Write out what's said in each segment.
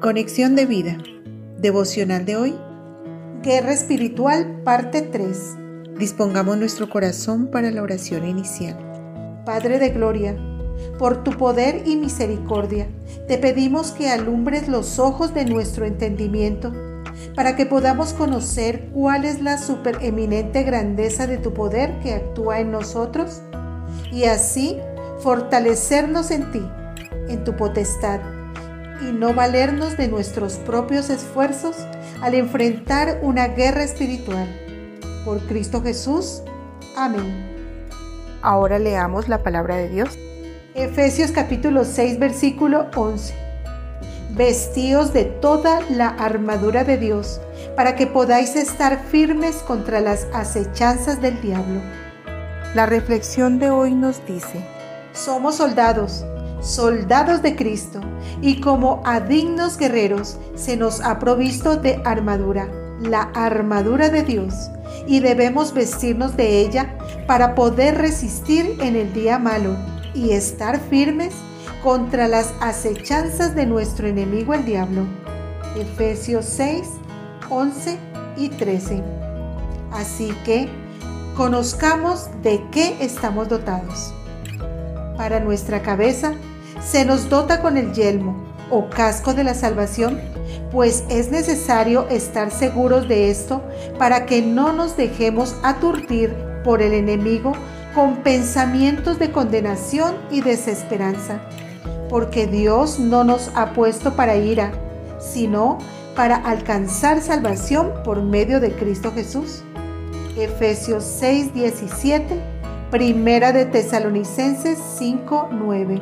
Conexión de vida. Devocional de hoy. Guerra espiritual, parte 3. Dispongamos nuestro corazón para la oración inicial. Padre de Gloria, por tu poder y misericordia, te pedimos que alumbres los ojos de nuestro entendimiento, para que podamos conocer cuál es la supereminente grandeza de tu poder que actúa en nosotros, y así fortalecernos en ti, en tu potestad y no valernos de nuestros propios esfuerzos al enfrentar una guerra espiritual. Por Cristo Jesús. Amén. Ahora leamos la palabra de Dios. Efesios capítulo 6 versículo 11. Vestíos de toda la armadura de Dios para que podáis estar firmes contra las acechanzas del diablo. La reflexión de hoy nos dice, somos soldados soldados de Cristo, y como a dignos guerreros se nos ha provisto de armadura, la armadura de Dios, y debemos vestirnos de ella para poder resistir en el día malo y estar firmes contra las acechanzas de nuestro enemigo el diablo. Efesios 6, 11 y 13. Así que conozcamos de qué estamos dotados. Para nuestra cabeza, se nos dota con el yelmo o casco de la salvación, pues es necesario estar seguros de esto para que no nos dejemos aturdir por el enemigo con pensamientos de condenación y desesperanza, porque Dios no nos ha puesto para ira, sino para alcanzar salvación por medio de Cristo Jesús. Efesios 6:17, Primera de Tesalonicenses 5:9.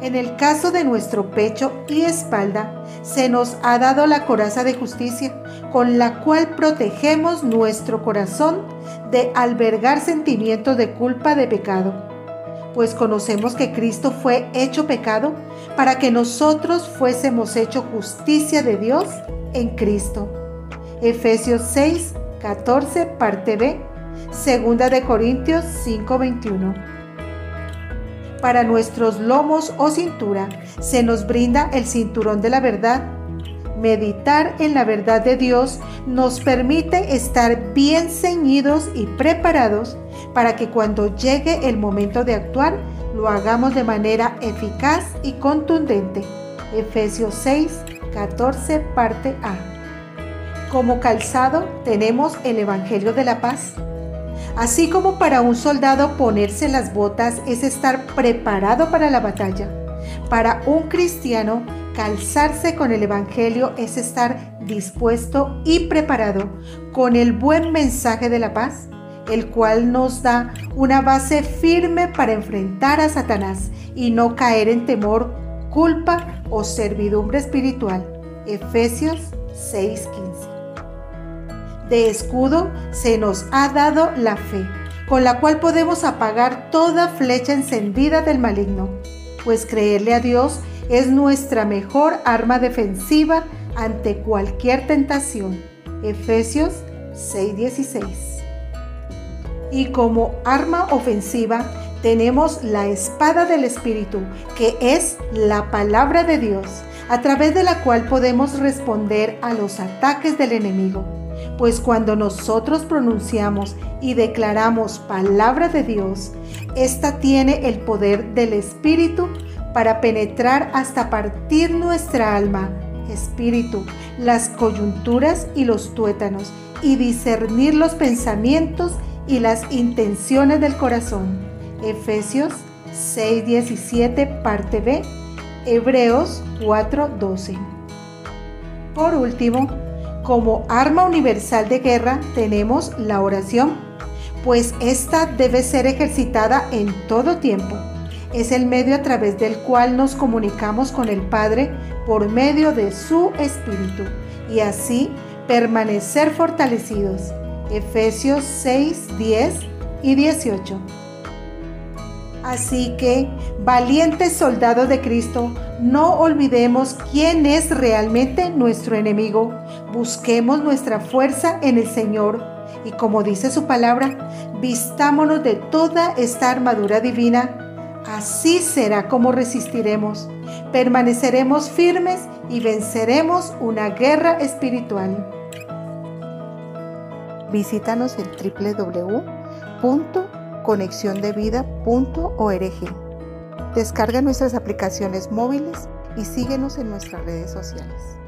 En el caso de nuestro pecho y espalda, se nos ha dado la coraza de justicia, con la cual protegemos nuestro corazón de albergar sentimientos de culpa de pecado. Pues conocemos que Cristo fue hecho pecado para que nosotros fuésemos hecho justicia de Dios en Cristo. Efesios 6, 14, parte B, segunda de Corintios 5, 21 para nuestros lomos o cintura, se nos brinda el cinturón de la verdad. Meditar en la verdad de Dios nos permite estar bien ceñidos y preparados para que cuando llegue el momento de actuar, lo hagamos de manera eficaz y contundente. Efesios 6, 14, parte A. Como calzado tenemos el Evangelio de la Paz Así como para un soldado ponerse las botas es estar preparado para la batalla, para un cristiano calzarse con el Evangelio es estar dispuesto y preparado con el buen mensaje de la paz, el cual nos da una base firme para enfrentar a Satanás y no caer en temor, culpa o servidumbre espiritual. Efesios 6:15 de escudo se nos ha dado la fe, con la cual podemos apagar toda flecha encendida del maligno, pues creerle a Dios es nuestra mejor arma defensiva ante cualquier tentación. Efesios 6:16. Y como arma ofensiva tenemos la espada del Espíritu, que es la palabra de Dios, a través de la cual podemos responder a los ataques del enemigo pues cuando nosotros pronunciamos y declaramos palabra de Dios, esta tiene el poder del Espíritu para penetrar hasta partir nuestra alma, espíritu, las coyunturas y los tuétanos, y discernir los pensamientos y las intenciones del corazón. Efesios 6:17 parte B, Hebreos 4:12. Por último, como arma universal de guerra tenemos la oración, pues esta debe ser ejercitada en todo tiempo. Es el medio a través del cual nos comunicamos con el Padre por medio de su Espíritu y así permanecer fortalecidos. Efesios 6, 10 y 18. Así que, valientes soldados de Cristo, no olvidemos quién es realmente nuestro enemigo. Busquemos nuestra fuerza en el Señor y como dice su palabra, vistámonos de toda esta armadura divina. Así será como resistiremos, permaneceremos firmes y venceremos una guerra espiritual. Visítanos en www.conexiondevida.org. Descarga nuestras aplicaciones móviles y síguenos en nuestras redes sociales.